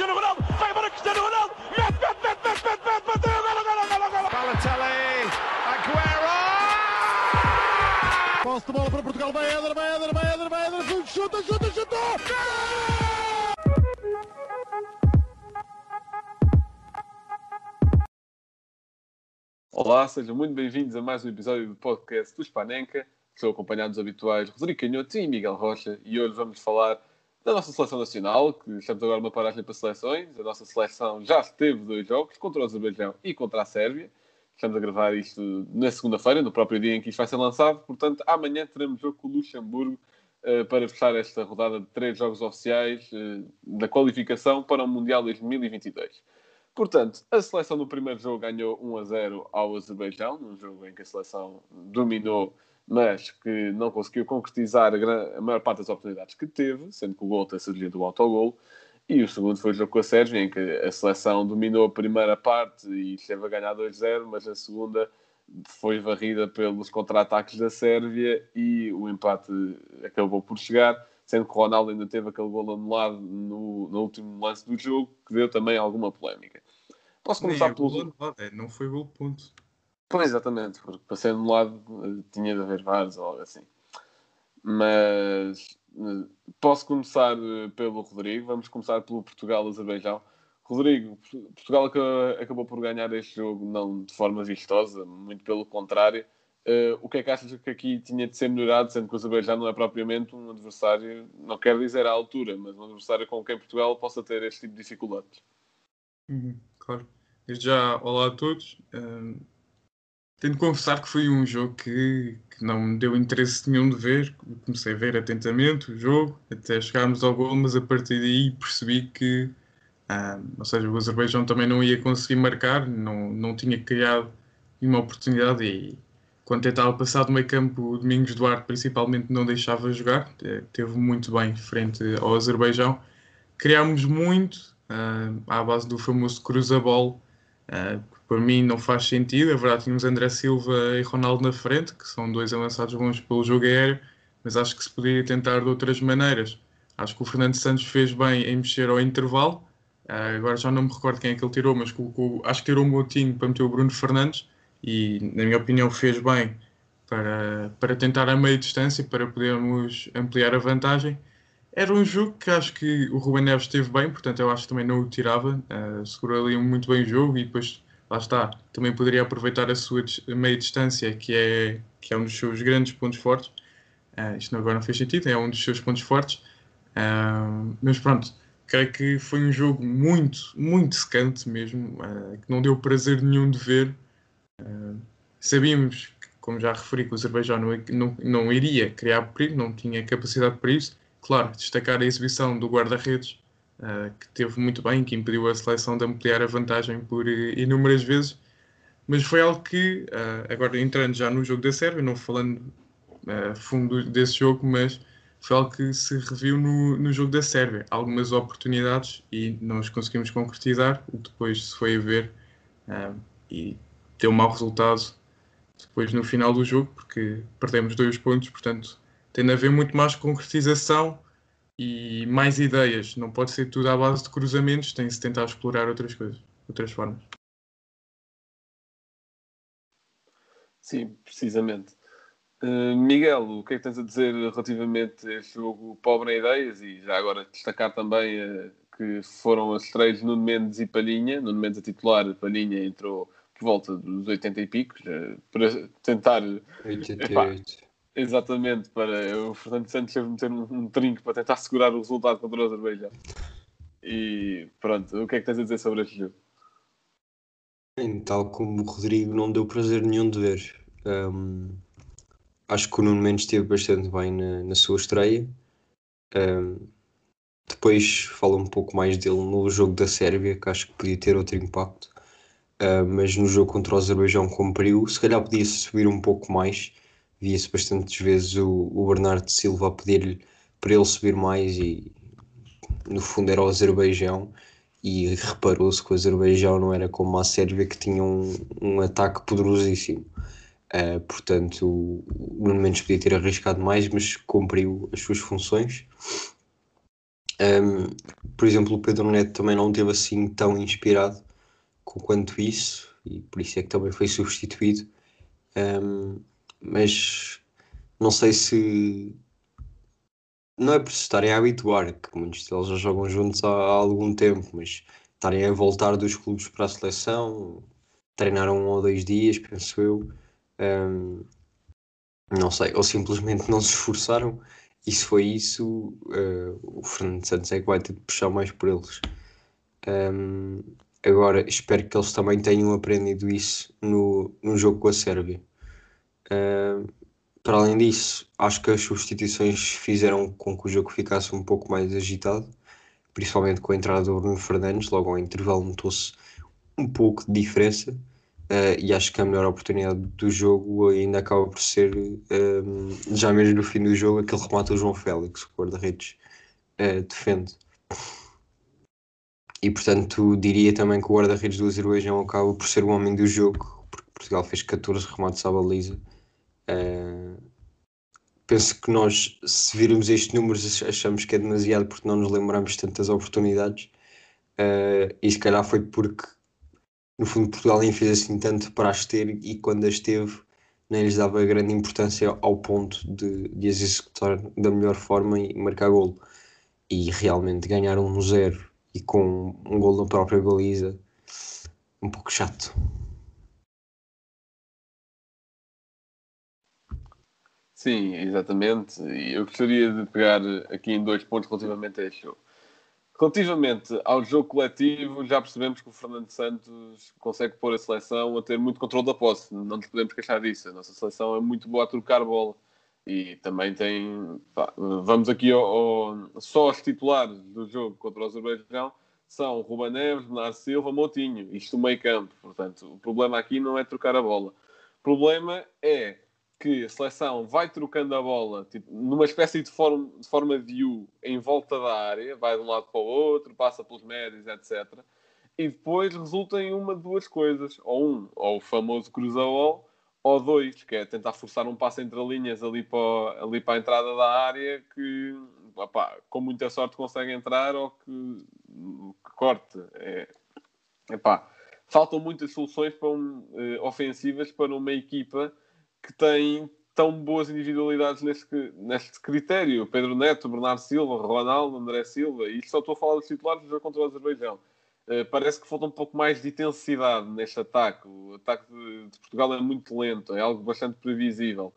Cristiano Ronaldo, vai embora Cristiano Ronaldo, mete, mete, mete, mete, mete, mete, bateu, golo, golo, golo, golo. Balotelli, Aguero! Posse de bola para Portugal, vai Éder, vai Éder, vai Éder, vai Éder, chuta, chuta, chuta! Olá, sejam muito bem-vindos a mais um episódio do podcast do Spanenka. Estou acompanhado dos habituais Rodrigo Canhoto e Miguel Rocha e hoje vamos falar da nossa seleção nacional, que estamos agora uma paragem para seleções. A nossa seleção já teve dois jogos, contra o Azerbaijão e contra a Sérvia. Estamos a gravar isto na segunda-feira, no próprio dia em que isto vai ser lançado. Portanto, amanhã teremos jogo com o Luxemburgo uh, para fechar esta rodada de três jogos oficiais uh, da qualificação para o Mundial 2022. Portanto, a seleção no primeiro jogo ganhou 1 a 0 ao Azerbaijão, num jogo em que a seleção dominou, mas que não conseguiu concretizar a, a maior parte das oportunidades que teve, sendo que o gol tem surgido do autogol. E o segundo foi o jogo com a Sérvia, em que a seleção dominou a primeira parte e esteve a ganhar 2-0, mas a segunda foi varrida pelos contra-ataques da Sérvia e o empate acabou por chegar, sendo que o Ronaldo ainda teve aquele gol anulado no, no último lance do jogo, que deu também alguma polémica. Posso começar Nem é pelo. é, não foi gol ponto. Pois, exatamente, porque para ser anulado eh, tinha de haver vários ou algo assim. Mas eh, posso começar eh, pelo Rodrigo, vamos começar pelo Portugal-Azerbaijão. Rodrigo, Portugal aca- acabou por ganhar este jogo não de forma vistosa, muito pelo contrário. Eh, o que é que achas que aqui tinha de ser melhorado, sendo que o Azerbaijão não é propriamente um adversário, não quero dizer à altura, mas um adversário com quem Portugal possa ter este tipo de dificuldades? Uhum, claro. Desde já, olá a todos. Ahm, tenho de confessar que foi um jogo que, que não me deu interesse nenhum de ver. Comecei a ver atentamente o jogo, até chegarmos ao gol, mas a partir daí percebi que, ahm, ou seja, o Azerbaijão também não ia conseguir marcar, não, não tinha criado nenhuma oportunidade e quando tentava passar do meio campo, o Domingos Duarte principalmente não deixava jogar, eh, teve muito bem frente ao Azerbaijão. Criámos muito, ah, à base do famoso cruza-bol, ah, para mim não faz sentido. É verdade, tínhamos André Silva e Ronaldo na frente, que são dois avançados bons pelo jogo aéreo, mas acho que se poderia tentar de outras maneiras. Acho que o Fernando Santos fez bem em mexer ao intervalo. Ah, agora já não me recordo quem é que ele tirou, mas colocou, acho que tirou o Moutinho para meter o Bruno Fernandes e, na minha opinião, fez bem para, para tentar a meia distância, para podermos ampliar a vantagem. Era um jogo que acho que o Ruben Neves esteve bem, portanto eu acho que também não o tirava. Uh, segurou ali muito bem o jogo e depois, lá está, também poderia aproveitar a sua meia distância, que é, que é um dos seus grandes pontos fortes. Uh, isto agora não fez sentido, é um dos seus pontos fortes. Uh, mas pronto, creio que foi um jogo muito, muito secante mesmo, uh, que não deu prazer nenhum de ver. Sabíamos, como já referi, que o Azerbaijão não, não, não iria criar perigo, não tinha capacidade para isso. Claro, destacar a exibição do guarda-redes, uh, que teve muito bem, que impediu a seleção de ampliar a vantagem por uh, inúmeras vezes. Mas foi algo que, uh, agora entrando já no jogo da Sérvia, não falando a fundo desse jogo, mas foi algo que se reviu no, no jogo da Sérvia. Algumas oportunidades e as conseguimos concretizar, o que depois se foi a ver uh, e deu um mau resultado depois no final do jogo, porque perdemos dois pontos, portanto tem de haver muito mais concretização e mais ideias. Não pode ser tudo à base de cruzamentos, tem de se tentar explorar outras coisas, outras formas. Sim, precisamente. Uh, Miguel, o que é que tens a dizer relativamente a este jogo pobre em ideias e já agora destacar também uh, que foram as de Nuno Mendes e Palhinha. Nuno Mendes a titular, Palhinha entrou por volta dos 80 e picos uh, para tentar. 88. Exatamente, para o Fernando Santos teve meter um, um trinco para tentar segurar o resultado contra o Azerbaijão. E pronto, o que é que tens a dizer sobre este jogo? Tal como o Rodrigo não deu prazer nenhum de ver. Um, acho que o Nuno Mendes esteve bastante bem na, na sua estreia. Um, depois falo um pouco mais dele no jogo da Sérvia, que acho que podia ter outro impacto. Mas no jogo contra o Azerbaijão cumpriu. Se calhar podia-se subir um pouco mais. Via-se bastantes vezes o, o Bernardo Silva a pedir-lhe para ele subir mais e no fundo era o Azerbaijão e reparou-se que o Azerbaijão não era como a Sérvia que tinha um, um ataque poderosíssimo. Uh, portanto, o Nuno Mendes podia ter arriscado mais, mas cumpriu as suas funções. Um, por exemplo, o Pedro Neto também não teve assim tão inspirado com quanto isso, e por isso é que também foi substituído. Um, mas não sei se não é por se estarem a habituar, que muitos deles já jogam juntos há, há algum tempo, mas estarem a voltar dos clubes para a seleção, treinaram um ou dois dias, penso eu. Um, não sei, ou simplesmente não se esforçaram. E se foi isso, uh, o Fernando Santos é que vai ter de puxar mais por eles. Um, agora, espero que eles também tenham aprendido isso no, no jogo com a Sérvia. Uh, para além disso, acho que as substituições fizeram com que o jogo ficasse um pouco mais agitado, principalmente com a entrada do Bruno Fernandes. Logo ao intervalo notou-se um pouco de diferença. Uh, e acho que a melhor oportunidade do jogo ainda acaba por ser, um, já mesmo no fim do jogo, aquele remate do João Félix, o guarda-redes uh, defende. E portanto, diria também que o guarda-redes do Azerbaijão acaba por ser o homem do jogo, porque Portugal fez 14 remates à baliza. Uh, penso que nós, se virmos estes números, achamos que é demasiado porque não nos lembramos de tantas oportunidades. e se calhar foi porque no fundo Portugal nem fez assim tanto para as ter e quando as teve nem lhes dava grande importância ao ponto de, de as executar da melhor forma e marcar golo. E realmente ganhar um zero e com um golo na própria baliza, um pouco chato. Sim, exatamente. E eu gostaria de pegar aqui em dois pontos relativamente a este jogo. Relativamente ao jogo coletivo, já percebemos que o Fernando Santos consegue pôr a seleção a ter muito controle da posse. Não nos podemos queixar disso. A nossa seleção é muito boa a trocar bola. E também tem. Pá, vamos aqui ao, ao, só aos titulares do jogo contra o Azerbaijão são Ruba Neves, Bernardo Silva, Moutinho. Isto meio campo. Portanto, o problema aqui não é trocar a bola. O problema é que a seleção vai trocando a bola tipo, numa espécie de forma, de forma de U em volta da área, vai de um lado para o outro, passa pelos médios, etc. E depois resulta em uma de duas coisas: ou um, ou o famoso cruza-ol, ou dois, que é tentar forçar um passo entre linhas ali para, ali para a entrada da área que, com muita sorte consegue entrar ou que, que corte. É, epá, faltam muitas soluções para um, eh, ofensivas para uma equipa que tem tão boas individualidades neste, neste critério. Pedro Neto, Bernardo Silva, Ronaldo, André Silva. E só estou a falar dos titulares do jogo contra o Azerbaijão. Uh, parece que falta um pouco mais de intensidade neste ataque. O ataque de, de, Portugal é muito lento, é algo bastante previsível.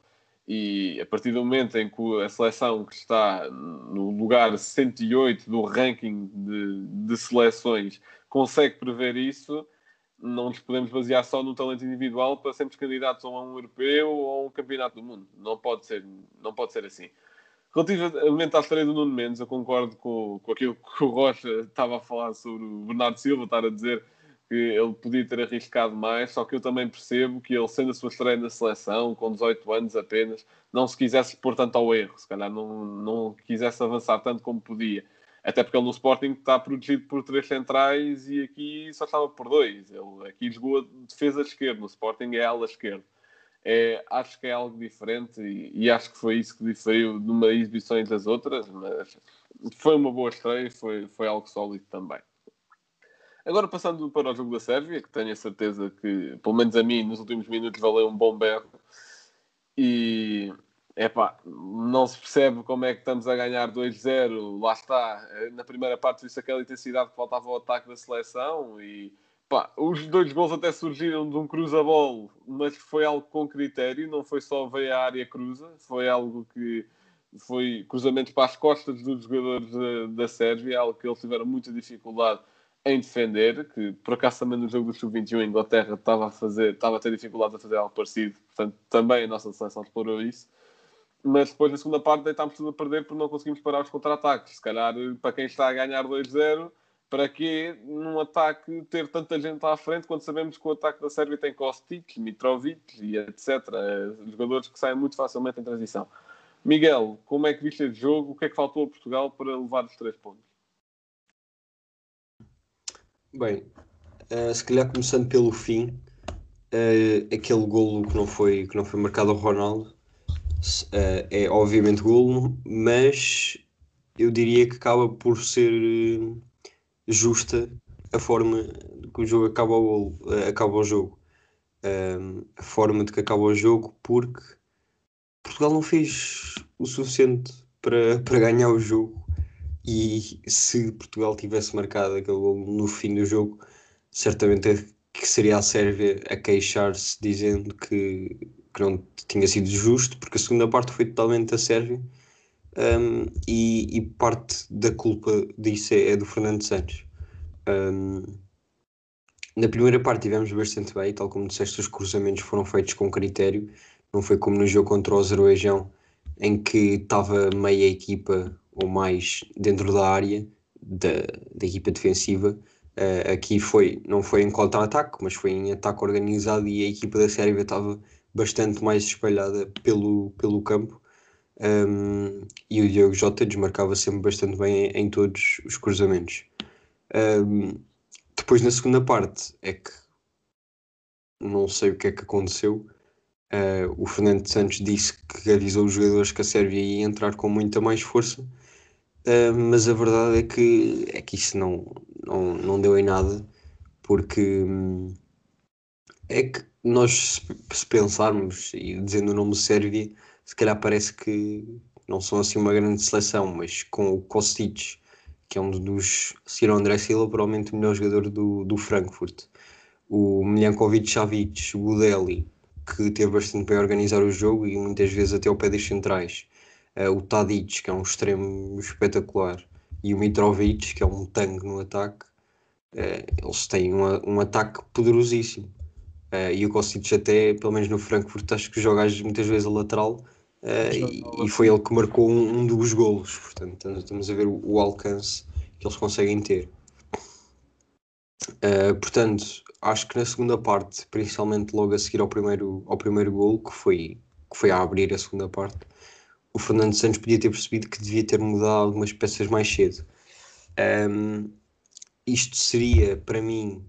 E a partir do momento em que a seleção que está no lugar 108 do ranking de, de seleções consegue prever isso, não nos podemos basear só no talento individual para sermos candidatos a um europeu ou a um campeonato do mundo. Não pode ser, não pode ser assim. Relativamente à história do Nuno Mendes, eu concordo com, com aquilo que o Rocha estava a falar sobre o Bernardo Silva, estar a dizer que ele podia ter arriscado mais, só que eu também percebo que ele, sendo a sua estreia na seleção, com 18 anos apenas, não se quisesse pôr tanto ao erro, se calhar não, não quisesse avançar tanto como podia. Até porque ele no Sporting está protegido por três centrais e aqui só estava por dois. Ele aqui jogou defesa esquerda, no Sporting é ala esquerda. É, acho que é algo diferente e, e, acho que foi isso que diferiu de uma exibição entre as outras, mas foi uma boa estreia e foi, foi algo sólido também. Agora passando para o jogo da Sérvia, que tenho a certeza que, pelo menos a mim, nos últimos minutos valeu um bom berro. E Epá, não se percebe como é que estamos a ganhar 2-0. Lá está, na primeira parte viu-se aquela intensidade que faltava ao ataque da seleção e pá, os dois gols até surgiram de um cruza-bol, mas foi algo com critério, não foi só veio a área cruza, foi algo que foi cruzamentos para as costas dos jogadores da, da Sérvia, algo que eles tiveram muita dificuldade em defender, que por acaso também no jogo do Sub-21 a Inglaterra estava a fazer, estava a ter dificuldade a fazer algo parecido, portanto também a nossa seleção explorou isso mas depois na segunda parte deitámos tudo a perder porque não conseguimos parar os contra-ataques. Se calhar, para quem está a ganhar 2-0, para que num ataque ter tanta gente à frente quando sabemos que o ataque da Sérvia tem Kostic, Mitrovic e etc. Eh, jogadores que saem muito facilmente em transição. Miguel, como é que viste este jogo? O que é que faltou a Portugal para levar os três pontos? Bem, uh, se calhar começando pelo fim, uh, aquele golo que não foi, que não foi marcado ao Ronaldo, uh, é obviamente golo, mas eu diria que acaba por ser eh, justa a forma que o jogo acaba o, golo, eh, acaba o jogo. Um, a forma de que acaba o jogo, porque Portugal não fez o suficiente para, para ganhar o jogo. E se Portugal tivesse marcado aquele gol no fim do jogo, certamente que seria a Sérvia a queixar-se dizendo que, que não tinha sido justo, porque a segunda parte foi totalmente da Sérvia um, e, e, parte da culpa disso é, é do Fernando Santos. Um, na primeira parte tivemos bastante bem, tal como disseste, os cruzamentos foram feitos com critério, não foi como no jogo contra o Azerbaijão, em que estava meia equipa ou mais dentro da área da, da equipa defensiva. Uh, aqui foi, não foi em contra-ataque, mas foi em ataque organizado e a equipa da Sérvia estava bastante mais espalhada pelo, pelo campo. Um, e o Diogo Jota desmarcava sempre bastante bem em, em todos os cruzamentos. Um, depois, na segunda parte, é que não sei o que é que aconteceu. Uh, o Fernando Santos disse que avisou os jogadores que a Sérvia ia entrar com muita mais força, uh, mas a verdade é que, é que isso não, não, não deu em nada, porque hum, é que nós, se pensarmos, e dizendo o nome Sérvia, se calhar parece que não são assim uma grande seleção, mas com o Kostic, que é um dos, se o André Silva, provavelmente o melhor jogador do, do Frankfurt, o Miljankovic Savic, o Gudeli, que teve bastante bem a organizar o jogo e muitas vezes até ao pé das centrais, uh, o Tadic, que é um extremo espetacular, e o Mitrovic, que é um tanque no ataque, uh, eles têm uma, um ataque poderosíssimo. Uh, e o Kostic até, pelo menos no Frankfurt, acho que joga muitas vezes a lateral Uh, e, e, foi ele que marcou um, um dos golos. Portanto, estamos a ver o, o alcance que eles conseguem ter. Uh, portanto, acho que na segunda parte, principalmente logo a seguir ao primeiro, ao primeiro gol, que foi, que foi a abrir a segunda parte, o Fernando Santos podia ter percebido que devia ter mudado algumas peças mais cedo. Um, isto seria, para mim,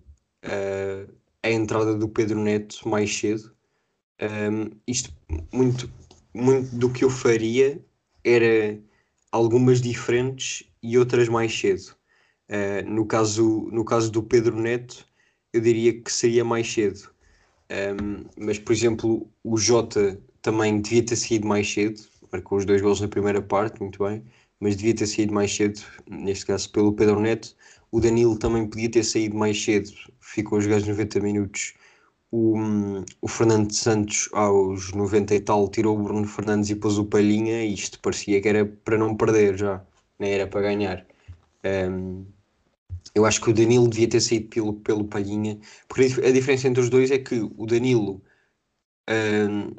a entrada do Pedro Neto mais cedo. Um, isto muito muito do que eu faria era algumas diferentes e outras mais cedo. Uh, no, caso, no caso do Pedro Neto, eu diria que seria mais cedo. Um, mas, por exemplo, o Jota também devia ter saído mais cedo, marcou os dois gols na primeira parte, muito bem, mas devia ter saído mais cedo, neste caso pelo Pedro Neto. O Danilo também podia ter saído mais cedo, ficou a jogar os 90 minutos o, o Fernando Santos aos 90 e tal tirou o Bruno Fernandes e pôs o Palhinha isto parecia que era para não perder já, nem era para ganhar. Um, eu acho que o Danilo devia ter saído pelo, pelo Palhinha, porque a diferença entre os dois é que o Danilo um,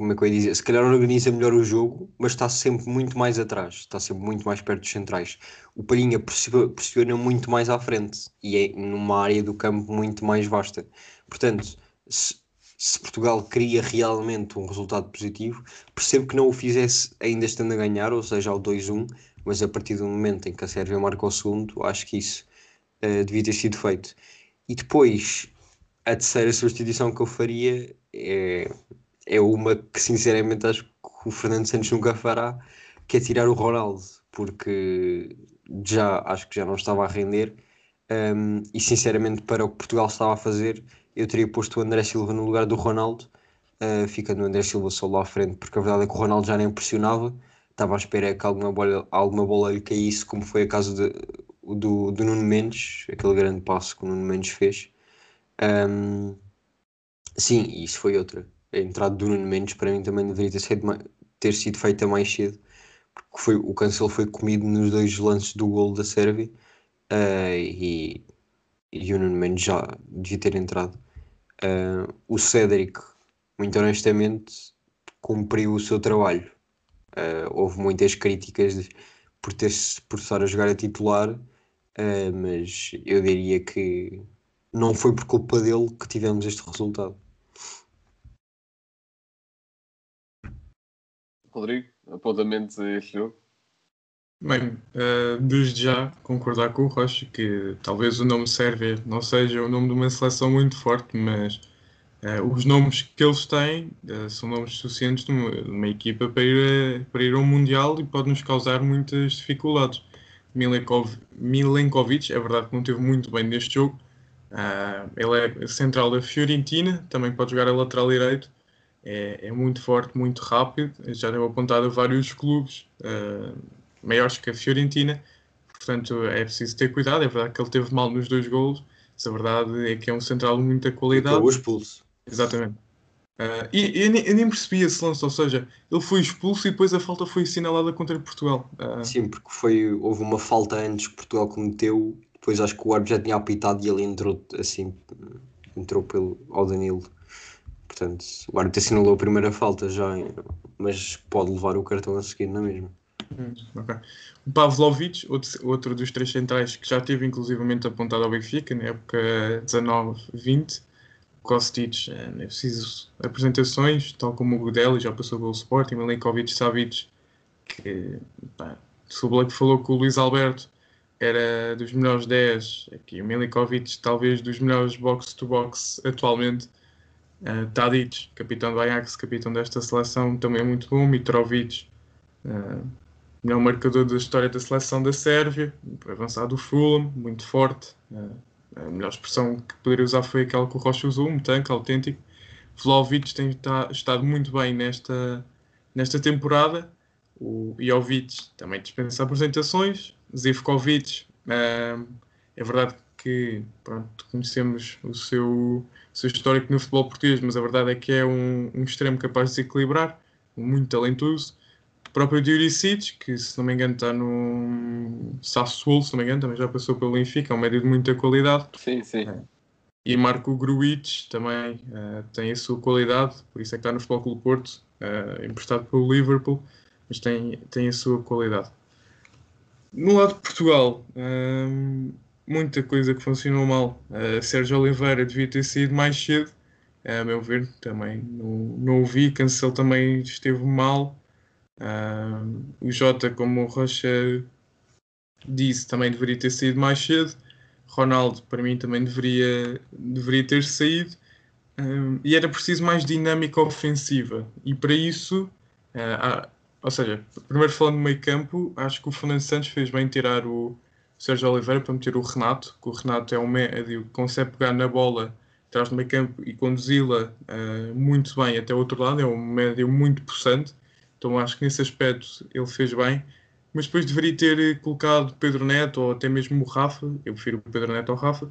como é que eu ia dizer, se calhar organiza melhor o jogo, mas está sempre muito mais atrás, está sempre muito mais perto dos centrais. O Palhinha pressiona muito mais à frente e é numa área do campo muito mais vasta. Portanto, se, se Portugal queria realmente um resultado positivo, percebo que não o fizesse ainda estando a ganhar, ou seja, ao 2-1, mas a partir do momento em que a Sérvia marca o segundo, acho que isso uh, devia ter sido feito. E depois, a terceira substituição que eu faria é é uma que sinceramente acho que o Fernando Santos nunca fará, que é tirar o Ronaldo, porque já acho que já não estava a render. Um, e sinceramente para o que Portugal estava a fazer eu teria posto o André Silva no lugar do Ronaldo, uh, ficando o André Silva só lá à frente, porque a verdade é que o Ronaldo já nem pressionava, estava à espera que alguma bola, alguma bola lhe caísse, como foi a caso de, do, do Nuno Mendes, aquele grande passo que o Nuno Mendes fez. Um, sim, isso foi outra a entrada do Nuno Mendes para mim também deveria ter sido, ter sido feita mais cedo, porque foi, o Cancelo foi comido nos dois lances do gol da Sérvia uh, e, e o Nuno Mendes já devia ter entrado. Uh, o Cédric, muito honestamente, cumpriu o seu trabalho. Uh, houve muitas críticas de, por, ter, por estar a jogar a titular, mas eu diria que não foi por culpa dele que tivemos este resultado. Rodrigo, apontamentos a este jogo? Bem, uh, desde já concordar com o Rocha que talvez o nome Sérvia não seja o nome de uma seleção muito forte, mas Uh, os nomes que eles têm uh, são nomes suficientes de uma, equipa para ir, a, para ir ao Mundial e pode nos causar muitas dificuldades. Milenkov, Milenkovic, é verdade que não teve muito bem neste jogo. Uh, ele é central da Fiorentina, também pode jogar a lateral direito. É, é muito forte, muito rápido. Já deu apontado a vários clubes maiores que a Fiorentina. Portanto, é preciso ter cuidado. É verdade que ele teve mal nos dois golos. Mas a verdade é que é um central de muita qualidade. Acabou expulso. Exatamente. Uh, e eu, eu, nem percebi esse lance, ou seja, ele foi expulso e depois a falta foi assinalada contra Portugal. Uh... Sim, porque foi, houve uma falta antes que Portugal cometeu, depois acho que o árbitro já tinha apitado e ele entrou assim, entrou pelo, ao Danilo. Portanto, o árbitro assinalou a primeira falta já, mas pode levar o cartão a seguir na mesma. Hum, okay. O Pavlovic, outro, outro dos três centrais que já teve inclusivamente apontado ao Benfica na época 19-20, Kostic, é preciso apresentações, tal como o Gudeli já passou pelo Sporting, Milenkovic, Savic, que pá, se Black falou que o Luís Alberto era dos melhores 10, aqui o Milenkovic talvez dos melhores box-to-box atualmente, uh, Tadic, capitão do Ajax, capitão desta seleção, também é muito bom, Mitrovic, uh, melhor marcador da história da seleção da Sérvia, avançado do Fulham, muito forte, uh, a melhor expressão que poderia usar foi aquela que o Rocha usou, um tanque autêntico. Vlaovic tem tá, estado muito bem nesta, nesta temporada. O Jovic também dispensa apresentações. Zivkovic, uh, é verdade que pronto, conhecemos o seu, o seu histórico no futebol português, mas a verdade é que é um, um extremo capaz de se equilibrar, muito talentoso. O próprio Diuricic, que se não me engano está no Sassuolo, se não me engano, também já passou pelo Benfica, é um médio de muita qualidade. Sim, sim. É. E Marco Gruitch também uh, tem a sua qualidade, por isso é que está no Futebol Clube Porto, uh, emprestado pelo Liverpool, mas tem, tem a sua qualidade. No lado de Portugal, uh, muita coisa que funcionou mal. Sérgio Oliveira devia ter saído mais cedo, a meu ver, também não, não ouvi. Cancelo também esteve mal. Uh, o Jota, como o Rocha disse, também deveria ter saído mais cedo. Ronaldo, para mim, também deveria, deveria ter saído. Uh, e era preciso mais dinâmica ofensiva. E para isso, uh, há, ou seja, primeiro falando do meio campo, acho que o Fernando Santos fez bem tirar o Sérgio Oliveira para meter o Renato, que o Renato é um médio que consegue pegar na bola atrás do meio campo e conduzi-la uh, muito bem até o outro lado, é um médio muito possante então acho que nesse aspecto ele fez bem. Mas depois deveria ter colocado Pedro Neto ou até mesmo o Rafa. Eu prefiro o Pedro Neto ao Rafa.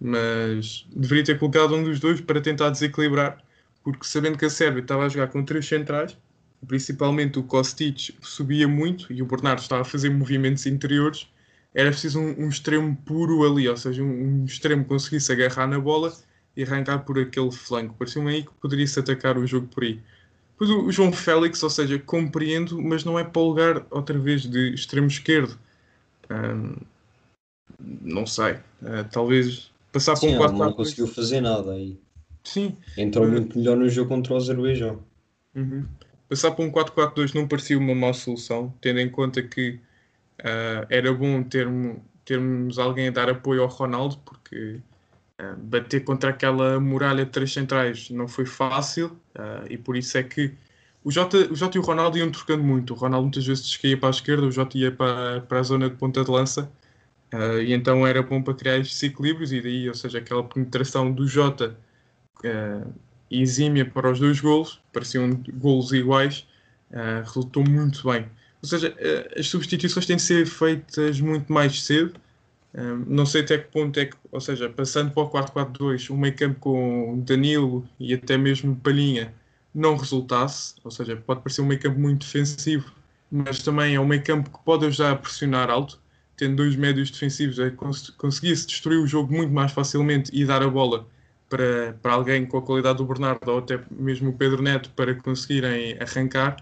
Mas deveria ter colocado um dos dois para tentar desequilibrar. Porque sabendo que a Sérvia estava a jogar com três centrais, principalmente o Kostic subia muito e o Bernardo estava a fazer movimentos interiores, era preciso um, um extremo puro ali, ou seja, um, um, extremo que conseguisse agarrar na bola e arrancar por aquele flanco. Parecia-me aí que poderia-se atacar o jogo por aí. Pois o João Félix, ou seja, compreendo, mas não é para o lugar outra vez de extremo esquerdo. Um, não sei. Uh, talvez passar Sim, para um 4 4 Não conseguiu fazer nada aí. Sim. Entrou uh, muito melhor no jogo contra o Azerbaijão. Uhum. Passar para um 4-4-2 não parecia uma má solução, tendo em conta que uh, era bom termos, termos alguém a dar apoio ao Ronaldo, porque Uh, bater contra aquela muralha de três centrais não foi fácil uh, e por isso é que o Jota, o Jota e o Ronaldo iam trocando muito. O Ronaldo muitas vezes caía para a esquerda, o Jota ia para, para a zona de ponta de lança uh, e então era bom para criar estes equilíbrios e daí, ou seja, aquela penetração do Jota exímia para os dois golos, pareciam golos iguais, resultou muito bem. Ou seja, as substituições têm de ser feitas muito mais cedo. Um, não sei até que ponto é que, ou seja, passando para o 4-4-2, o meio campo com Danilo e até mesmo Palhinha não resultasse, ou seja, pode parecer um meio campo muito defensivo, mas também é um meio campo que pode ajudar a pressionar alto, tendo dois médios defensivos, é cons conseguisse destruir o jogo muito mais facilmente e dar a bola para, para alguém com a qualidade do Bernardo ou até mesmo o Pedro Neto para conseguirem arrancar,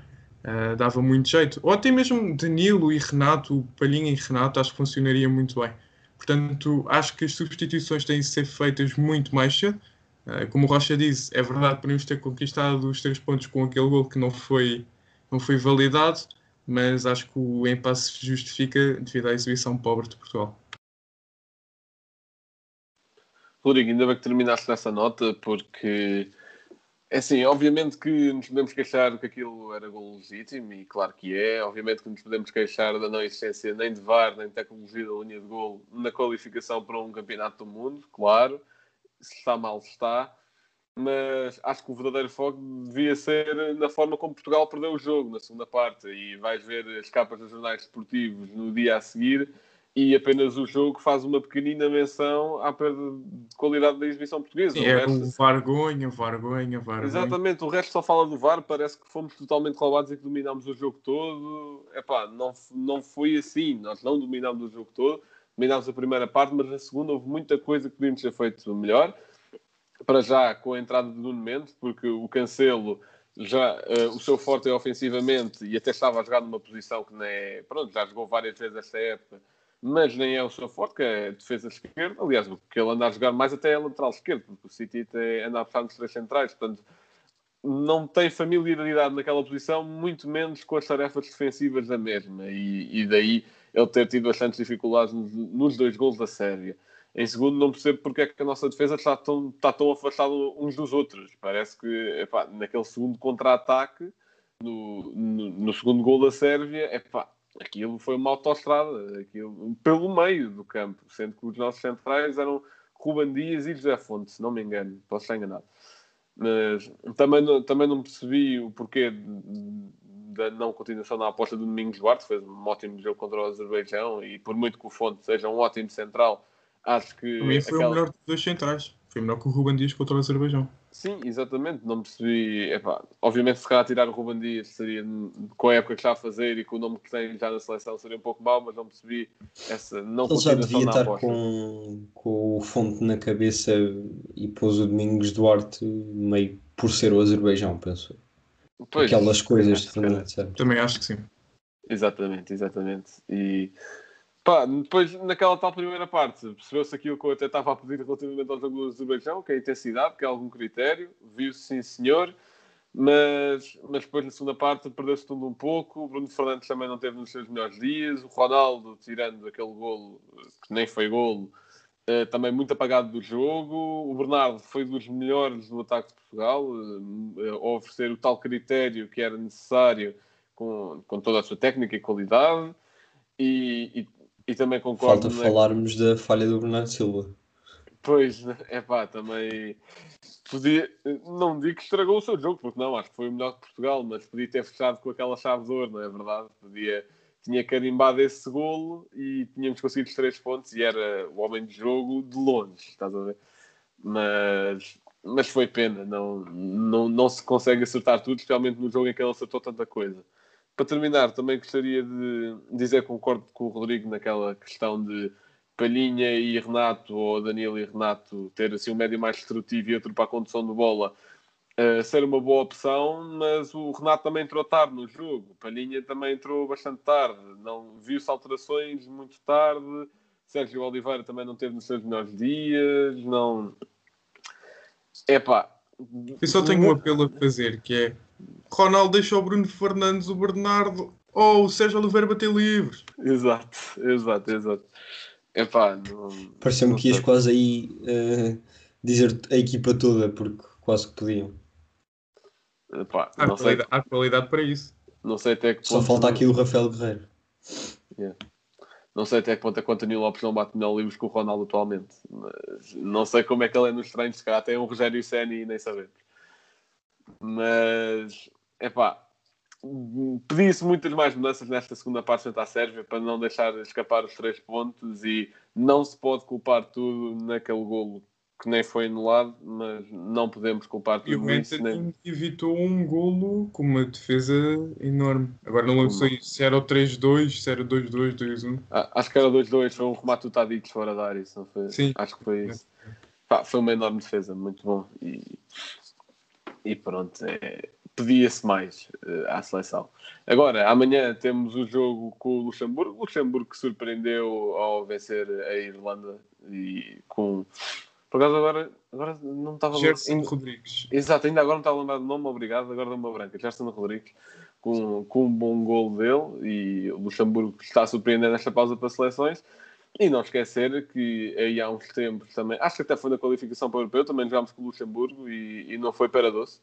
uh, dava muito jeito. Ou até mesmo Danilo e Renato, Palhinha e Renato, acho que funcionaria muito bem. Portanto, acho que as substituições têm de ser feitas muito mais cedo. Uh, como o Rocha disse, é verdade podemos ter conquistado os três pontos com aquele gol que não foi, não foi validado, mas acho que o impasse se justifica devido à exibição pobre de Portugal. Rodrigo, ainda bem que terminaste nessa nota, porque É assim, obviamente que nos podemos queixar que aquilo era gol legítimo, e claro que é. Obviamente que nos podemos queixar da não existência nem de VAR, nem de tecnologia da linha de gol na qualificação para um campeonato do mundo, claro. Se está mal, está. Mas acho que o verdadeiro foco devia ser na forma como Portugal perdeu o jogo na segunda parte. E vais ver as capas dos jornais desportivos no dia a seguir e apenas o jogo faz uma pequenina menção à perda de qualidade da exibição portuguesa. Sim, O é resto- vergonha, vergonha, vergonha. Exatamente, o resto só fala do VAR, parece que fomos totalmente roubados e que dominámos o jogo todo. Epá, não, f- não foi assim, nós não dominámos o jogo todo, dominámos a primeira parte, mas na segunda houve muita coisa que podíamos ter feito melhor. Para já, com a entrada de Nuno Mendes, porque o Cancelo já, eh, o seu forte é ofensivamente e até estava a jogar numa posição que nem é, pronto, já jogou várias vezes esta época, mas nem é o seu forte, que é defesa esquerda. Aliás, o que ele anda a jogar mais até é lateral esquerdo, porque o City anda a puxar nos três centrais, portanto, não tem familiaridade naquela posição, muito menos com as tarefas defensivas da mesma. E, e daí ele ter tido bastantes dificuldades nos dois gols da Sérvia. Em segundo, não percebo porque é que a nossa defesa está tão, está tão afastada uns dos outros. Parece que epá, naquele segundo contra-ataque, no, no, no segundo gol da Sérvia, epá, aquilo foi uma autoestrada, aquilo, pelo meio do campo, sendo que os nossos centrais eram Ruban Dias e José Fonte, se não me engano, posso estar enganado. Mas também não, também não percebi o porquê da não continuação na aposta do Domingos Duarte, fez um ótimo jogo contra o Azerbaijão e por muito que o Fonte seja um ótimo central, acho que mim foi aquela- o melhor dos dois centrais. Foi melhor que o Ruben Dias contra o Azerbaijão. Sim, exatamente. Não percebi. Epá, obviamente, se calhar tirar o Ruben Dias seria, com a época que está a fazer e com o nome que tem já na seleção, seria um pouco mau, mas não percebi essa não Ele já devia na estar aposta. com, com o fonte na cabeça e pôs o Domingos Duarte meio por ser o Azerbaijão, penso. Pois, Aquelas coisas de se calhar. Fernando Santos. Também acho que sim. Exatamente, exatamente. E pá, depois naquela tal primeira parte, percebeu-se aquilo que eu até estava a pedir relativamente ao jogo do Azerbaijão, que é a intensidade, que é algum critério, viu-se sim senhor, mas, mas depois na segunda parte perdeu-se tudo um pouco, o Bruno Fernandes também não teve nos seus melhores dias, o Ronaldo, tirando aquele golo, que nem foi golo, eh, também muito apagado do jogo, o Bernardo foi dos melhores do ataque de Portugal, eh, a oferecer o tal critério que era necessário com, com toda a sua técnica e qualidade. E, e, e também concordo. Falta né, falarmos da falha do Bernardo Silva. Pois, é pá, também podia. Não digo que estragou o seu jogo, porque não, acho que foi o melhor que Portugal, mas podia ter fechado com aquela chave de ouro, não é verdade? Podia, tinha carimbado esse golo e tínhamos conseguido os três pontos e era o homem de jogo de longe, estás a ver? Mas, mas foi pena, não, não, não se consegue acertar tudo, especialmente no jogo em que ele acertou tanta coisa. Para terminar, também gostaria de dizer que concordo com o Rodrigo naquela questão de Palhinha e Renato, ou Danilo e Renato, ter assim um médio mais destrutivo e outro para a condução de bola, uh, ser uma boa opção, mas o Renato também entrou tarde no jogo, Palhinha também entrou bastante tarde, não viu-se alterações muito tarde, Sérgio Oliveira também não teve nos seus melhores dias, não... Epá... Eu só tenho um apelo a fazer, que é Ronaldo deixa o Bruno Fernandes, o Bernardo ou o Sérgio Oliveira bater livres. Exato, exato, exato. Epá, não... Pareceu-me não que ias quase aí eh, dizer a equipa toda, porque quase que podiam. Epá, Há, não, sei, qualidade, há qualidade para isso. não sei até que Só ponto- falta aqui o Rafael Guerreiro. Não sei até que ponto é que o António Lopes não bate melhor livros que o Ronaldo atualmente. Mas não sei como é que ele é nos treinos. Se calhar tem um Rogério Ceni e nem sabemos. Mas, é pá, pedia-se muitas mais mudanças nesta segunda parte frente à Sérvia para não deixar escapar os três pontos e não se pode culpar tudo naquele golo que nem foi anulado, mas não podemos culpar E o tudo isso. Nem... Evitou um golo com uma defesa enorme. Agora não lembro se- se era o 3-2, se era o 2-2, 2-1. Ah, Acho que era 2-2, foi um remate do Tadic fora da área, isso foi? Sim. Acho que foi isso. Pá, foi uma enorme defesa, muito bom. E, e pronto, é, pedia-se mais eh, à seleção. Agora, amanhã temos o jogo com o Luxemburgo. O Luxemburgo que surpreendeu ao vencer a Irlanda e com. Por acaso agora, agora não estava Gerson ainda- Rodrigues. Exato, ainda agora não estava a lembrar do nome, obrigado. Agora deu uma branca. Gerson Rodrigues, com, com um bom gol dele, e o Luxemburgo está a surpreender nesta pausa para seleções. E não esquecer que aí há uns tempos também, acho que até foi na qualificação para o europeu, também jogámos com o Luxemburgo e, e não foi para doce.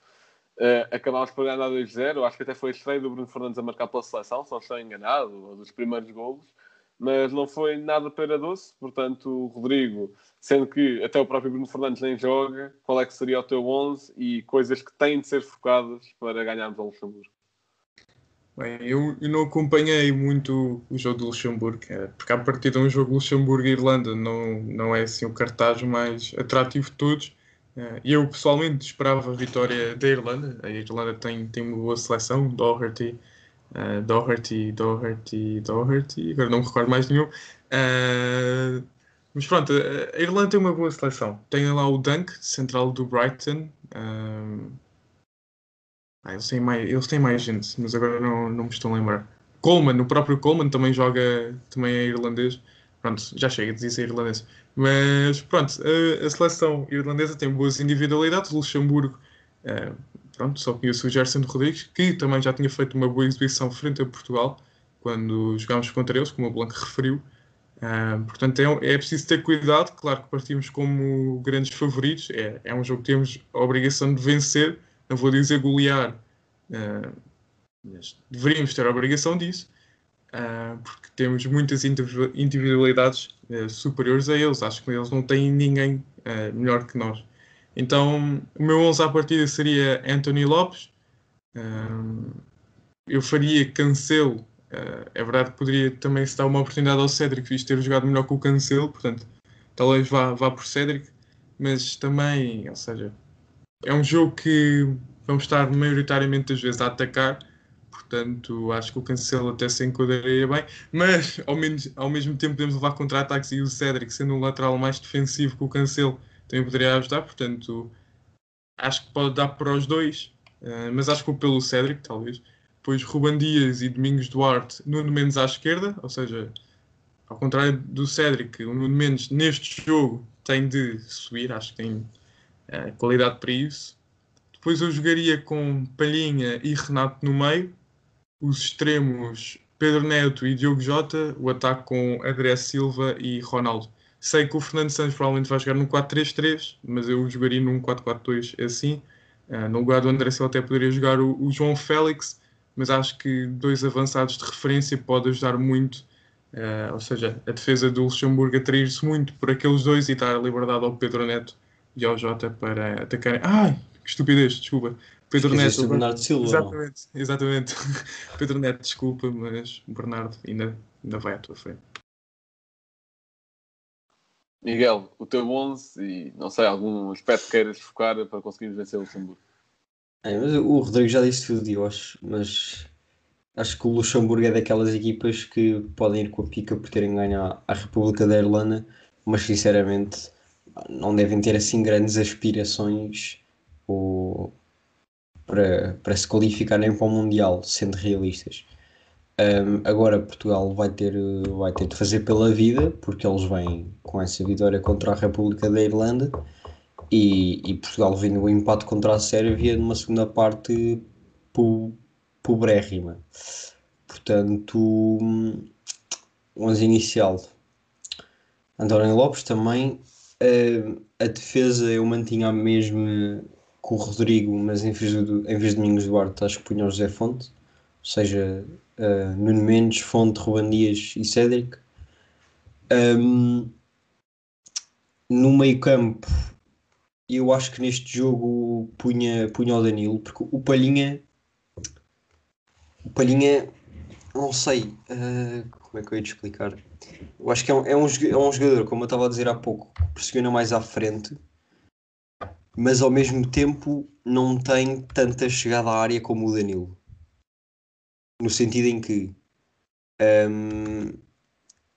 Uh, acabámos por ganhar 2-0, acho que até foi a estreia do Bruno Fernandes a marcar pela seleção, se não estou enganado, ou dos primeiros golos, mas não foi nada para doce, portanto, o Rodrigo, sendo que até o próprio Bruno Fernandes nem joga, qual é que seria o teu 11 e coisas que têm de ser focadas para ganharmos ao Luxemburgo? Bem, eu, eu, não acompanhei muito o jogo do Luxemburgo, é, porque a partir de um jogo Luxemburgo e Irlanda não, não é assim o cartaz mais atrativo de todos. É, e eu pessoalmente esperava a vitória da Irlanda. A Irlanda tem, tem uma boa seleção, Doherty, uh, Doherty, Doherty, Doherty, agora não me recordo mais nenhum. Uh, mas pronto, a Irlanda tem uma boa seleção. Tem lá o Dunk, central do Brighton. Uh, ah, eles, têm mais, eles têm mais gente, mas agora não, não me estou a lembrar. Coleman, o próprio Coleman também joga, também é irlandês. Pronto, já chega de dizer irlandês. Mas pronto, a, a, seleção irlandesa tem boas individualidades. O Luxemburgo, é, pronto, só conheço o Gerson Rodrigues, que também já tinha feito uma boa exibição frente a Portugal, quando jogámos contra eles, como o Blanco referiu. Uh, portanto, é, é, preciso ter cuidado. Claro que partimos como grandes favoritos. É, é um jogo que temos a obrigação de vencer não vou dizer golear, uh, mas deveríamos ter a obrigação disso, uh, porque temos muitas individualidades superiores a eles. Acho que eles não têm ninguém melhor que nós. Então, o meu 11 à partida seria Anthony Lopes. eu faria Cancelo. é verdade que poderia também se dar uma oportunidade ao Cédric, visto ter jogado melhor que o Cancelo, portanto, talvez vá, vá por Cédric. Mas também, ou seja, é um jogo que vamos estar maioritariamente das vezes a atacar, portanto acho que o Cancelo até se enquadraria bem, mas ao, menos, ao mesmo tempo podemos levar contra-ataques e o Cédric, sendo um lateral mais defensivo que o Cancelo, também poderia ajudar, portanto acho que pode dar para os dois, uh, mas acho que pelo Cédric, talvez. Depois Ruban Dias e Domingos Duarte, Nuno Mendes à esquerda, ou seja, ao contrário do Cédric, o Nuno Mendes neste jogo tem de subir, acho que tem uh, qualidade para isso. Depois eu jogaria com Palhinha e Renato no meio, os extremos Pedro Neto e Diogo Jota, o ataque com André Silva e Ronaldo. Sei que o Fernando Santos provavelmente vai jogar num 4-3-3, mas eu jogaria num 4-4-2 assim. Uh, no lugar do André Silva até poderia jogar o, o, João Félix, mas acho que dois avançados de referência pode ajudar muito. Uh, ou seja, a defesa do Luxemburgo atrair-se muito por aqueles dois e dar liberdade ao Pedro Neto e ao Jota para atacarem. Ai, que estupidez, desculpa. Pedro Neto. Bernardo Silva. Exatamente, exatamente. Pedro Neto, desculpa, mas o Bernardo ainda, ainda vai à tua frente. Miguel, o teu 11 e não sei, algum aspecto queiras focar para conseguirmos vencer o Luxemburgo? É, mas o Rodrigo já disse tudo, eu acho, mas acho que o Luxemburgo é daquelas equipas que podem ir com a pica por terem ganho a República da Irlanda, mas sinceramente não devem ter assim grandes aspirações ou, para, para se qualificarem para o Mundial, sendo realistas. Um, agora Portugal vai ter, vai ter de fazer pela vida, porque eles vêm com essa vitória contra a República da Irlanda e, e Portugal vindo o empate contra a Sérvia numa segunda parte pobrérrima. Portanto, 11 inicial. António Lopes também Uh, a defesa eu mantinha a mesma com o Rodrigo, mas em vez, de, em vez de Domingos Duarte, acho que punha o José Fonte, ou seja, uh, Nuno Mendes, Fonte, Ruban Dias e Cédric. Um, no meio campo, eu acho que neste jogo punha, punha o Danilo, porque o Palhinha, o Palhinha, não sei, uh, como é que eu ia te explicar? Eu acho que é um, é um, é um jogador, como eu estava a dizer há pouco, que pressiona mais à frente, mas ao mesmo tempo não tem tanta chegada à área como o Danilo. No sentido em que, um,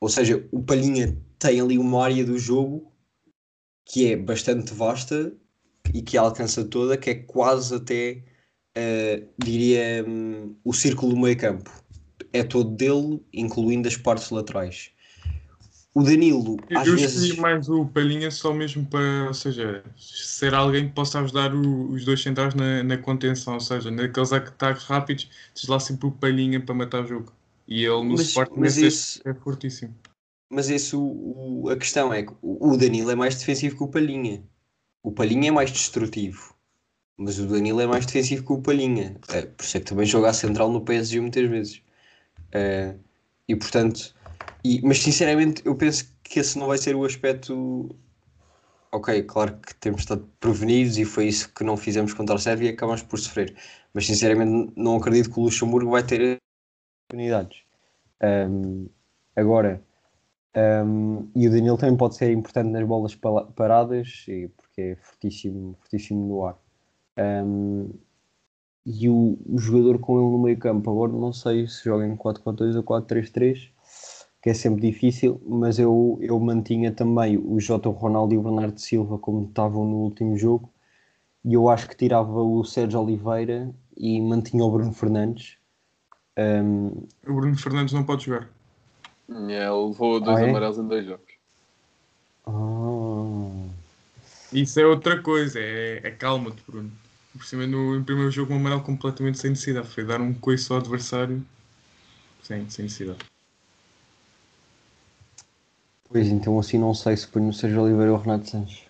ou seja, o Palhinha tem ali uma área do jogo que é bastante vasta e que alcança toda, que é quase até, uh, diria, um, o círculo do meio campo. É todo dele, incluindo as partes laterais. O Danilo, eu, às eu vezes. mais o Palhinha só mesmo para, ou seja, ser alguém que possa ajudar o, os dois centrais na, na, contenção, ou seja, naqueles ataques rápidos, tens lá sempre o Palhinha para matar o jogo. E ele no mas, mas esse, é fortíssimo. Mas esse, o, o- a questão é que o o Danilo é mais defensivo que o Palhinha. O Palhinha é mais destrutivo. Mas o Danilo é mais defensivo que o Palhinha. É, por isso é que também joga a central no PSG muitas vezes. É, e portanto, e- mas sinceramente eu penso que esse não vai ser o aspecto. Ok, claro que temos estado prevenidos e foi isso que não fizemos contra a Sérvia e acabamos por sofrer. Mas sinceramente não acredito que o Luxemburgo vai ter oportunidades. Ahm, agora, ahm, e o Danilo também pode ser importante nas bolas paradas, porque é fortíssimo, fortíssimo no ar. Ahm, e o, o jogador com ele no meio campo, agora não sei se joga em 4-4-2 ou 4-3-3, que é sempre difícil, mas eu, eu mantinha também o Jota, Ronaldo e o Bernardo Silva como estavam no último jogo, e eu acho que tirava o Sérgio Oliveira e mantinha o Bruno Fernandes. Ahm, O Bruno Fernandes não pode jogar. É, ele levou dois Ah, é? amarelos em dois jogos. ah, Isso é outra coisa, é, é calma-te, Bruno. Por cima, no em primeiro jogo, um amarelo completamente sem necessidade. Foi dar um coice ao adversário sem, sem necessidade. Pois então assim não sei se ponho o Sérgio Oliveira ou o Renato Sanches.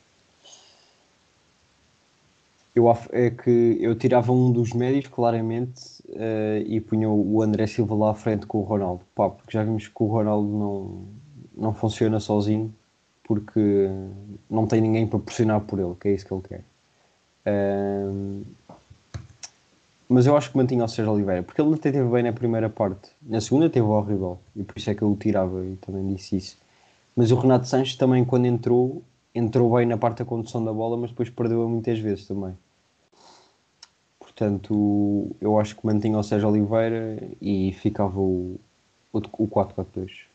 Eu, é que eu tirava um dos médios, claramente, eh, e punha o André Silva lá à frente com o Ronaldo. Pá, porque já vimos que o Ronaldo não, não funciona sozinho, porque não tem ninguém para pressionar por ele, que é isso que ele quer. Ahm, mas eu acho que mantinha o Sérgio Oliveira, porque ele até teve bem na primeira parte. Na segunda teve horrível, e por isso é que eu o tirava, e também disse isso. Mas o Renato Sanches também, quando entrou, entrou bem na parte da condução da bola, mas depois perdeu-a muitas vezes também. Portanto, eu acho que mantinha o Sérgio Oliveira e ficava o, o, o 4-4-2.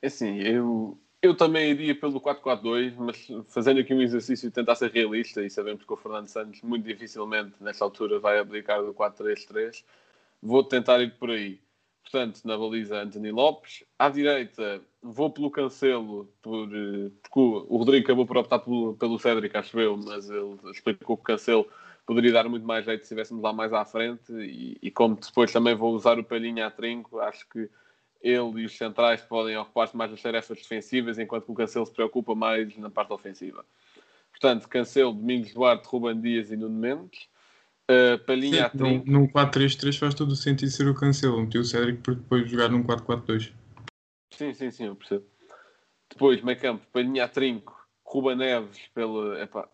É assim, eu, eu também iria pelo 4-4-2, mas fazendo aqui um exercício de tentar ser realista, e sabemos que o Fernando Santos muito dificilmente, nesta altura, vai abdicar do 4-3-3, vou tentar ir por aí. Portanto, na baliza, Anthony Lopes. À direita, vou pelo Cancelo, por, eh, porque o Rodrigo acabou por optar pelo, pelo Cédric, acho eu, mas ele explicou que o Cancelo poderia dar muito mais jeito se estivéssemos lá mais à frente. E, e como depois também vou usar o Palhinha a trinco, acho que ele e os centrais podem ocupar-se mais das tarefas defensivas, enquanto que o Cancelo se preocupa mais na parte ofensiva. Portanto, Cancelo, Domingos Duarte, Ruben Dias e Nuno Mendes. Uh, Palhinha a Sim, trinco. num, num 4-3-3 faz todo o sentido ser o Cancelo. Meteu o Cédric para depois jogar num 4-4-2. Sim, sim, sim, eu percebo. Depois, meio campo, Palhinha a trinco, Ruba Neves, pela, epá,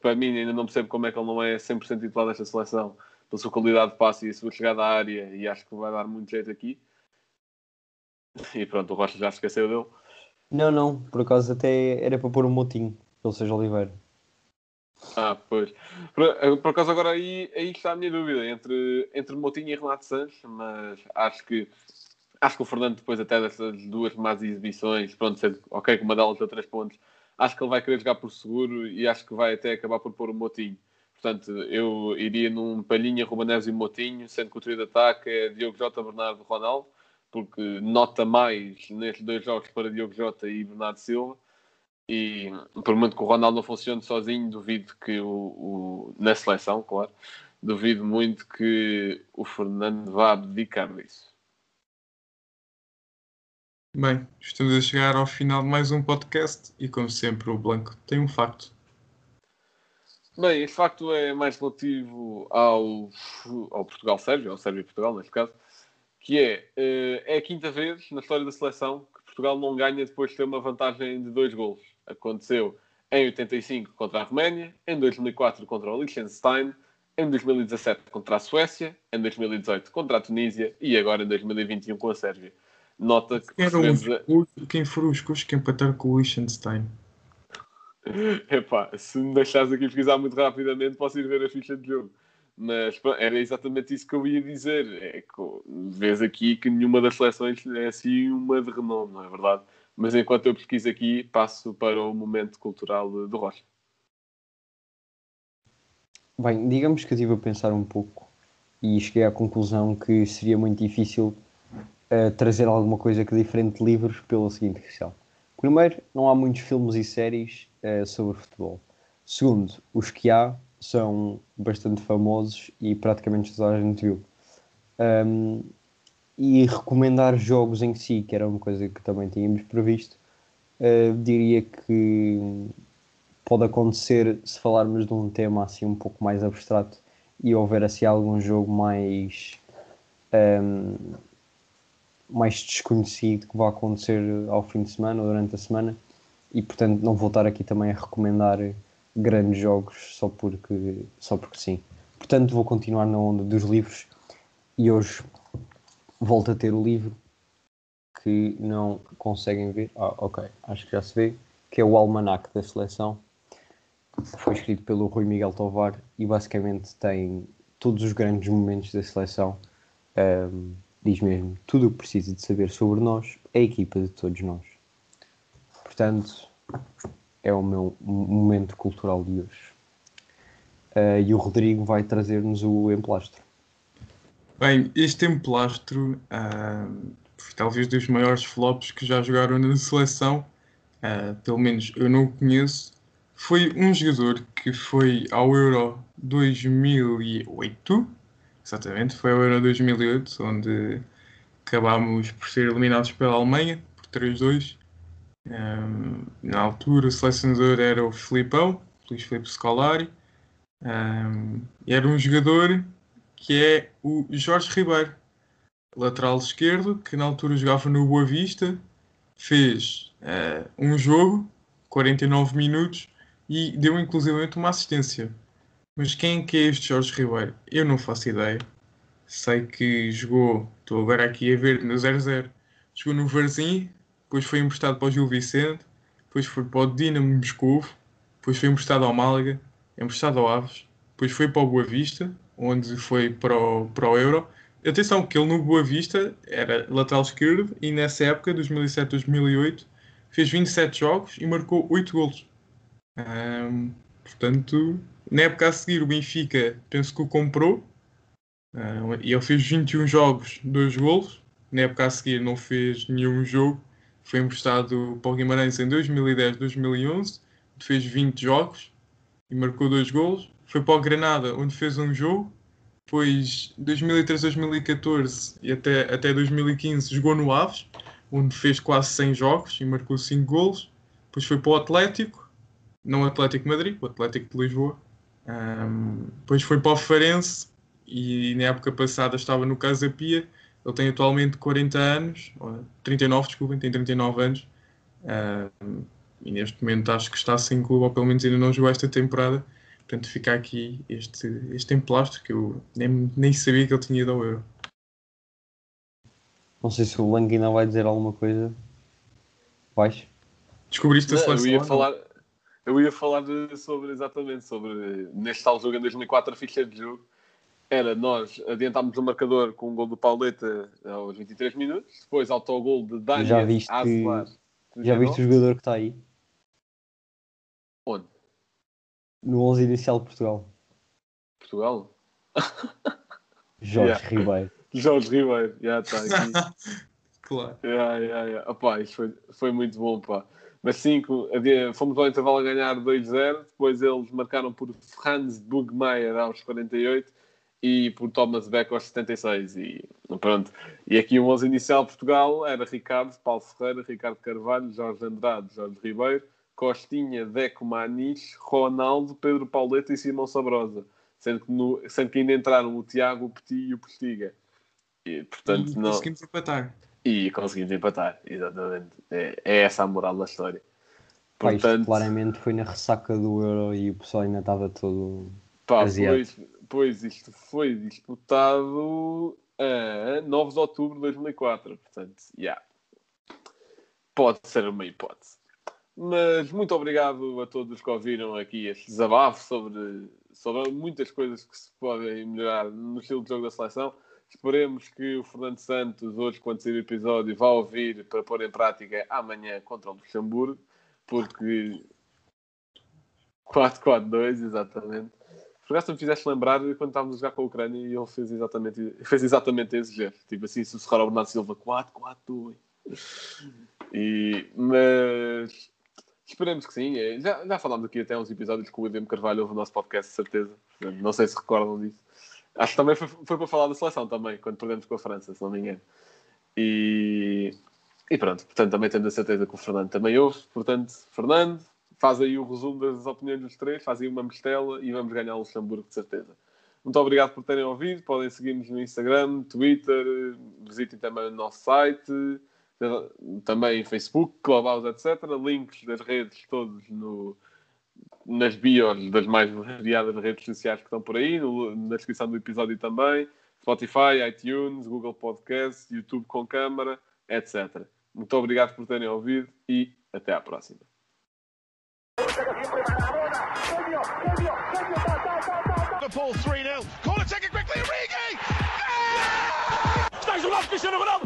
para mim ainda não percebo como é que ele não é 100% titular desta seleção, pela sua qualidade de passe e a sua chegada à área, e acho que vai dar muito jeito aqui. E pronto, o Rocha já se esqueceu dele. Não, não, por acaso até era para pôr um motinho, pelo Sérgio Oliveira. Ah, pois. Por, por acaso agora aí, aí está a minha dúvida entre, entre Moutinho e Renato Sanches, mas acho que acho que o Fernando depois até dessas duas más exibições, pronto, sendo, ok, com uma delas deu três pontos, acho que ele vai querer jogar por seguro e acho que vai até acabar por pôr o Moutinho. Portanto, eu iria num Palhinha, Ruben Neves e Moutinho, sendo que o trio de ataque é Diogo Jota, Bernardo Ronaldo, porque nota mais nestes dois jogos para Diogo Jota e Bernardo Silva. E por muito que o Ronaldo não funcione sozinho, duvido que o, o- na seleção, claro, duvido muito que o Fernando vá abdicar disso. Bem, estamos a chegar ao final de mais um podcast e, como sempre, o Blanco tem um facto. Bem, este facto é mais relativo ao, ao Portugal-Sérvia, ao Sérvia-Portugal, neste caso, que é, eh, é a quinta vez na história da seleção que Portugal não ganha depois de ter uma vantagem de dois golos. Aconteceu em 85 contra a Roménia, em 2004 contra o Liechtenstein, em 2017 contra a Suécia, em 2018 contra a Tunísia e agora em 2021 com a Sérvia. Nota que eram percebemos os, quem foram os coxos que empataram com o Liechtenstein? Epá, se me deixares aqui pesquisar muito rapidamente, posso ir ver a ficha de jogo. Mas era exatamente isso que eu ia dizer. É que vês aqui que nenhuma das seleções é assim uma de renome, não é verdade? Mas enquanto eu pesquiso aqui, passo para o momento cultural do Rocha. Bem, digamos que eu estive a pensar um pouco e cheguei à conclusão que seria muito difícil eh, trazer alguma coisa que diferente de livros pela seguinte questão. Primeiro, não há muitos filmes e séries eh, sobre futebol. Segundo, os que há são bastante famosos e praticamente toda a gente viu. Ahm, e recomendar jogos em si, que era uma coisa que também tínhamos previsto, uh, diria que pode acontecer se falarmos de um tema assim um pouco mais abstrato e houver assim algum jogo mais um, mais desconhecido que vai acontecer ao fim de semana ou durante a semana. E portanto não vou estar aqui também a recomendar grandes jogos só porque só porque sim. Portanto vou continuar na onda dos livros e hoje volto a ter o livro que não conseguem ver ah ok acho que já se vê que é o almanac da seleção foi escrito pelo Rui Miguel Tovar e basicamente tem todos os grandes momentos da seleção. Um, diz mesmo tudo o que precisa de saber sobre nós, a equipa de todos nós. Portanto, é o meu momento cultural de hoje. Uh, e o Rodrigo vai trazer-nos o emplastro. Bem, este emplastro uh, talvez dos maiores flops que já jogaram na seleção. Uh, pelo menos eu não o conheço foi um jogador que foi ao Euro 2008, exatamente, foi ao Euro 2008, onde acabámos por ser eliminados pela Alemanha por 3-2. Um, na altura, o selecionador era o Filipão, Luís Filipe Scolari, um, era um jogador que é o Jorge Ribeiro, lateral esquerdo, que na altura jogava no Boa Vista, fez uh, um jogo, 49 minutos, e deu inclusivamente uma assistência. Mas quem que é este Jorge Ribeiro? Eu não faço ideia. Sei que jogou, estou agora aqui a ver no 0-0, jogou no Varzim, depois foi emprestado para o Gil Vicente, depois foi para o Dinamo Moscou, depois foi emprestado ao Málaga, emprestado ao Aves, depois foi para o Boa Vista, onde foi para o, para o Euro. Atenção, que ele no Boa Vista era lateral esquerdo e nessa época, 2007-2008, fez 27 jogos e marcou 8 golos. Um, portanto, na época a seguir, o Benfica penso que o comprou e ele fez 21 jogos, 2 golos. Na época a seguir, não fez nenhum jogo. Foi emprestado para o Guimarães em 2010-2011, fez 20 jogos e marcou 2 golos. Foi para o Granada, onde fez um jogo. Depois, 2013-2014 e até, até 2015, jogou no Aves, onde fez quase 100 jogos e marcou 5 golos. Depois foi para o Atlético, não o Atlético Madrid, o Atlético de Lisboa. Um, depois foi para o Farense e na época passada estava no Casa Pia. Ele tem atualmente 40 anos, 39, desculpem, tem 39 anos. Um, e neste momento acho que está sem clube, ou pelo menos ainda não jogou esta temporada. Portanto, fica aqui este, este emplastro que eu nem, nem sabia que ele tinha ido ao Euro. Não sei se o Lang ainda vai dizer alguma coisa. Vais? Descobriste a seleção? Eu ia falar, eu ia falar sobre, exatamente, sobre neste tal jogo em 2004, a ficha de jogo. Era nós adiantámos o marcador com o um gol do Pauleta aos 23 minutos, depois autogol de Daniel Já viste, Aslar, já viste o jogador que está aí? Onde? No 11 inicial de Portugal. Portugal? Jorge yeah. Ribeiro. Jorge Ribeiro, já está aqui. claro. Yeah, yeah, yeah. Opa, isto foi, foi muito bom, pá. Mas 5, fomos ao intervalo a ganhar 2-0. Depois eles marcaram por Franz Bugmeier aos 48 e por Thomas Beck aos 76. E pronto. E aqui o 11 inicial Portugal era Ricardo, Paulo Ferreira, Ricardo Carvalho, Jorge Andrade, Jorge Ribeiro, Costinha, Deco Maniche, Ronaldo, Pedro Pauleta e Simão Sabrosa. Sendo que, no, sendo que ainda entraram o Tiago, o Petit e o Postiga. E, portanto, e não... conseguimos empatar. E conseguimos empatar, exatamente. É, é essa a moral da história. Portanto, pá, claramente foi na ressaca do Euro e o pessoal ainda estava todo. Pá, pois, pois isto foi disputado a 9 de outubro de 2004. Portanto, já. Yeah. Pode ser uma hipótese. Mas muito obrigado a todos que ouviram aqui este desabafo sobre, sobre muitas coisas que se podem melhorar no estilo de jogo da seleção. Esperemos que o Fernando Santos, hoje, quando sair o episódio, vá ouvir para pôr em prática amanhã contra o Luxemburgo, porque 4-4-2, exatamente. Por acaso me fizeste lembrar quando estávamos a jogar com a Ucrânia e ele fez exatamente, fez exatamente esse gesto. Tipo assim, sussurrar ao Bernardo Silva 4-4-2. E, mas esperemos que sim. É, já, já falámos aqui até uns episódios que o William Carvalho ouve o nosso podcast, de certeza. Não sei se recordam disso. Acho que também foi, foi para falar da seleção também, quando perdemos com a França, se não me engano. E, e pronto, portanto, também tendo a certeza que o Fernando também ouve. Portanto, Fernando, faz aí o resumo das opiniões dos três, faz aí uma mistela e vamos ganhar o Luxemburgo de certeza. Muito obrigado por terem ouvido. Podem seguir-nos no Instagram, Twitter, visitem também o nosso site, também Facebook, Clubhouse, etc. Links das redes todos no, nas bios das mais variadas redes sociais que estão por aí, no, na descrição do episódio também. Spotify, iTunes, Google Podcast, YouTube com câmara, etc. Muito obrigado por terem ouvido e até à próxima. Liverpool 3 0. Corner taken quickly. Isolado Cristiano Ronaldo.